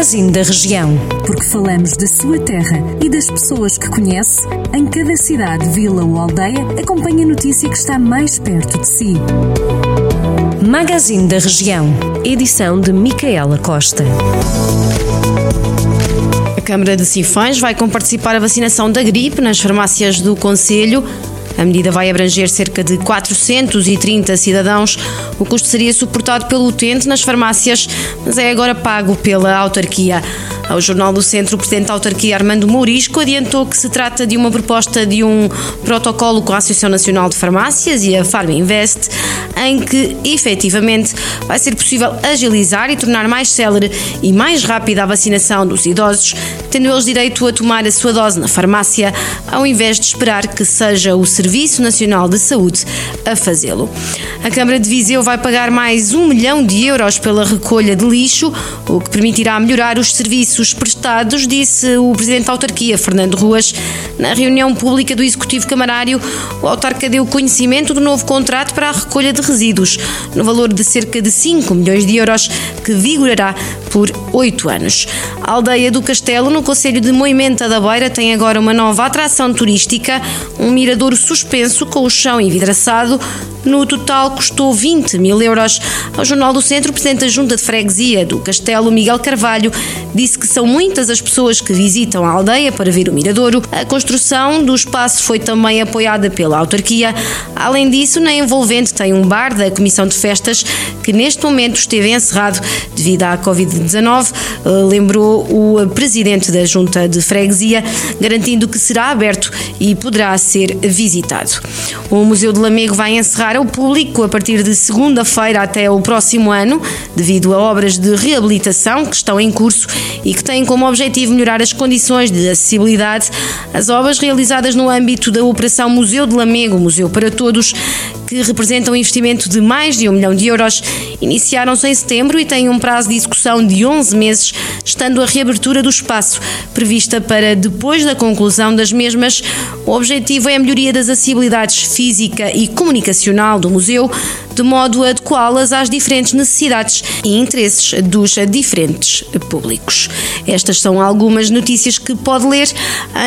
Magazine da Região. Porque falamos da sua terra e das pessoas que conhece, em cada cidade, vila ou aldeia, acompanhe a notícia que está mais perto de si. Magazine da Região. Edição de Micaela Costa. A Câmara de Sinfãs vai comparticipar a vacinação da gripe nas farmácias do Conselho. A medida vai abranger cerca de 430 cidadãos. O custo seria suportado pelo utente nas farmácias, mas é agora pago pela autarquia. Ao Jornal do Centro, o presidente da autarquia Armando Mourisco adiantou que se trata de uma proposta de um protocolo com a Associação Nacional de Farmácias e a Farm Invest, em que efetivamente vai ser possível agilizar e tornar mais célere e mais rápida a vacinação dos idosos, tendo eles direito a tomar a sua dose na farmácia, ao invés de esperar que seja o Serviço Nacional de Saúde a fazê-lo. A Câmara de Viseu vai pagar mais um milhão de euros pela recolha de lixo, o que permitirá melhorar os serviços prestados, disse o presidente da autarquia, Fernando Ruas. Na reunião pública do Executivo Camarário, o autarca deu conhecimento do novo contrato para a recolha de resíduos, no valor de cerca de 5 milhões de euros, que vigorará por oito anos. A aldeia do Castelo, no Conselho de Moimenta da Beira, tem agora uma nova atração turística, um miradouro suspenso com o chão envidraçado. No total, custou 20 mil euros. Ao Jornal do Centro, o presidente da Junta de Freguesia do Castelo, Miguel Carvalho, disse que são muitas as pessoas que visitam a aldeia para ver o Miradouro. A construção do espaço foi também apoiada pela autarquia. Além disso, na envolvente tem um bar da Comissão de Festas que neste momento esteve encerrado devido à Covid-19, eh, lembrou o presidente da Junta de Freguesia, garantindo que será aberto e poderá ser visitado. O Museu de Lamego vai encerrar ao público a partir de segunda-feira até o próximo ano, devido a obras de reabilitação que estão em curso e que têm como objetivo melhorar as condições de acessibilidade. As obras realizadas no âmbito da Operação Museu de Lamego, Museu para Todos, que representam um investimento de mais de um milhão de euros, iniciaram-se em setembro e têm um prazo de execução de 11 meses, estando a reabertura do espaço prevista para depois da conclusão das mesmas. O objetivo é a melhoria das acessibilidades física e comunicacional do museu, de modo a adequá-las às diferentes necessidades e interesses dos diferentes públicos. Estas são algumas notícias que pode ler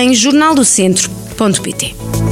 em jornaldocentro.pt.